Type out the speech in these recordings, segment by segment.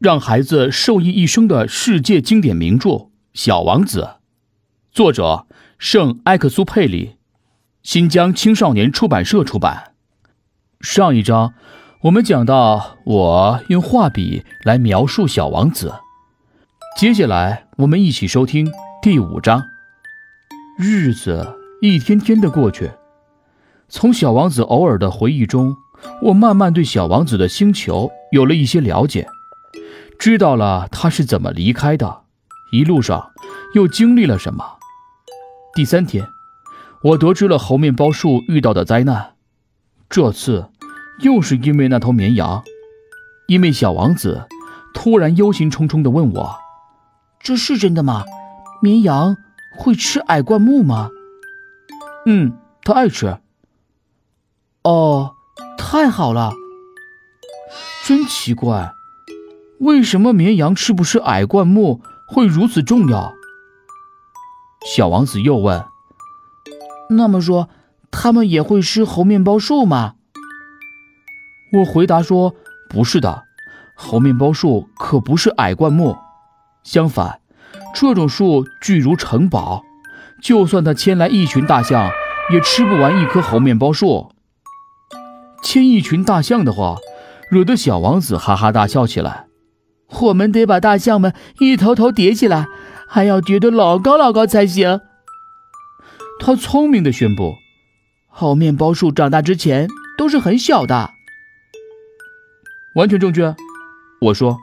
让孩子受益一生的世界经典名著《小王子》，作者圣埃克苏佩里，新疆青少年出版社出版。上一章我们讲到，我用画笔来描述小王子。接下来我们一起收听第五章。日子一天天的过去，从小王子偶尔的回忆中。我慢慢对小王子的星球有了一些了解，知道了他是怎么离开的，一路上又经历了什么。第三天，我得知了猴面包树遇到的灾难，这次又是因为那头绵羊。因为小王子突然忧心忡忡地问我：“这是真的吗？绵羊会吃矮灌木吗？”“嗯，它爱吃。”“哦。”太好了，真奇怪，为什么绵羊吃不吃矮灌木会如此重要？小王子又问：“那么说，他们也会吃猴面包树吗？”我回答说：“不是的，猴面包树可不是矮灌木，相反，这种树巨如城堡，就算它牵来一群大象，也吃不完一棵猴面包树。”牵一群大象的话，惹得小王子哈哈大笑起来。我们得把大象们一头头叠起来，还要叠得老高老高才行。他聪明地宣布：“猴面包树长大之前都是很小的。”完全正确，我说。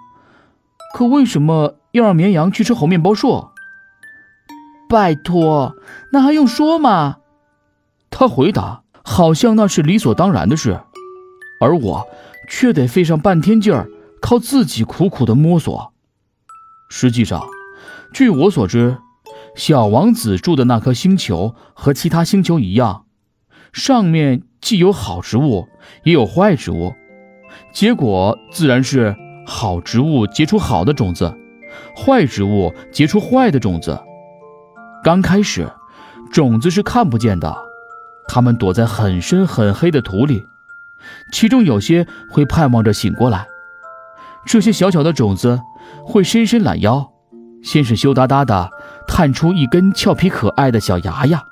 可为什么要让绵羊去吃猴面包树？拜托，那还用说吗？他回答。好像那是理所当然的事，而我却得费上半天劲儿，靠自己苦苦的摸索。实际上，据我所知，小王子住的那颗星球和其他星球一样，上面既有好植物，也有坏植物，结果自然是好植物结出好的种子，坏植物结出坏的种子。刚开始，种子是看不见的。他们躲在很深很黑的土里，其中有些会盼望着醒过来。这些小小的种子会伸伸懒腰，先是羞答答地探出一根俏皮可爱的小芽芽，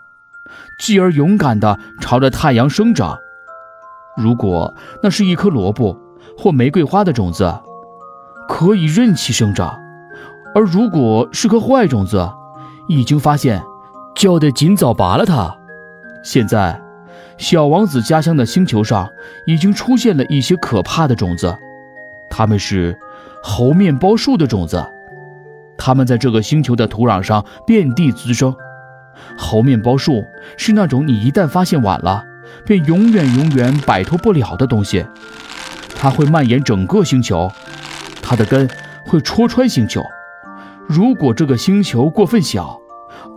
继而勇敢地朝着太阳生长。如果那是一颗萝卜或玫瑰花的种子，可以任其生长；而如果是颗坏种子，已经发现，就得尽早拔了它。现在，小王子家乡的星球上已经出现了一些可怕的种子，它们是猴面包树的种子。它们在这个星球的土壤上遍地滋生。猴面包树是那种你一旦发现晚了，便永远永远摆脱不了的东西。它会蔓延整个星球，它的根会戳穿星球。如果这个星球过分小，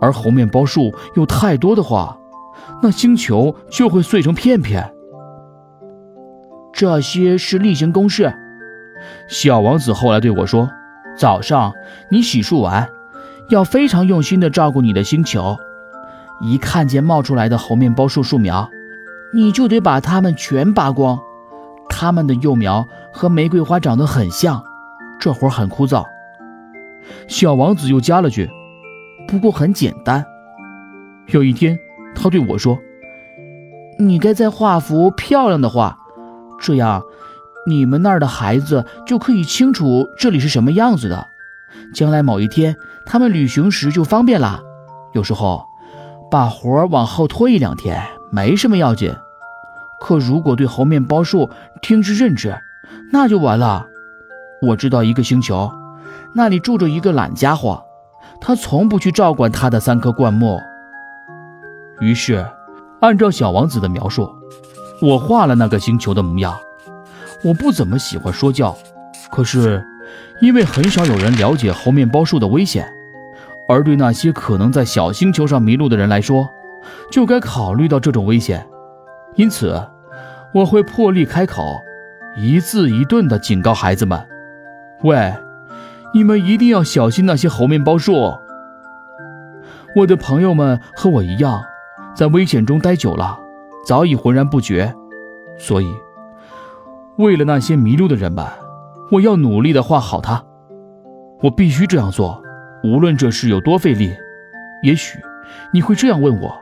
而猴面包树又太多的话，那星球就会碎成片片。这些是例行公事。小王子后来对我说：“早上你洗漱完，要非常用心地照顾你的星球。一看见冒出来的猴面包树树苗，你就得把它们全拔光。它们的幼苗和玫瑰花长得很像，这活很枯燥。”小王子又加了句：“不过很简单。”有一天。他对我说：“你该再画幅漂亮的画，这样你们那儿的孩子就可以清楚这里是什么样子的。将来某一天他们旅行时就方便了。有时候把活往后拖一两天没什么要紧，可如果对猴面包树听之任之，那就完了。我知道一个星球，那里住着一个懒家伙，他从不去照管他的三棵灌木。”于是，按照小王子的描述，我画了那个星球的模样。我不怎么喜欢说教，可是因为很少有人了解猴面包树的危险，而对那些可能在小星球上迷路的人来说，就该考虑到这种危险。因此，我会破例开口，一字一顿地警告孩子们：“喂，你们一定要小心那些猴面包树。”我的朋友们和我一样。在危险中待久了，早已浑然不觉。所以，为了那些迷路的人们，我要努力的画好它。我必须这样做，无论这事有多费力。也许你会这样问我：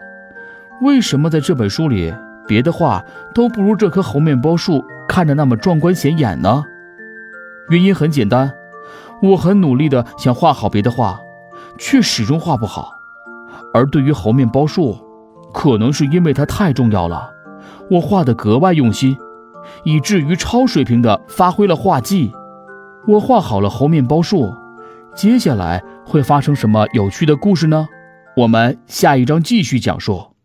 为什么在这本书里，别的画都不如这棵猴面包树看着那么壮观显眼呢？原因很简单，我很努力的想画好别的画，却始终画不好。而对于猴面包树，可能是因为它太重要了，我画的格外用心，以至于超水平的发挥了画技。我画好了猴面包树，接下来会发生什么有趣的故事呢？我们下一章继续讲述。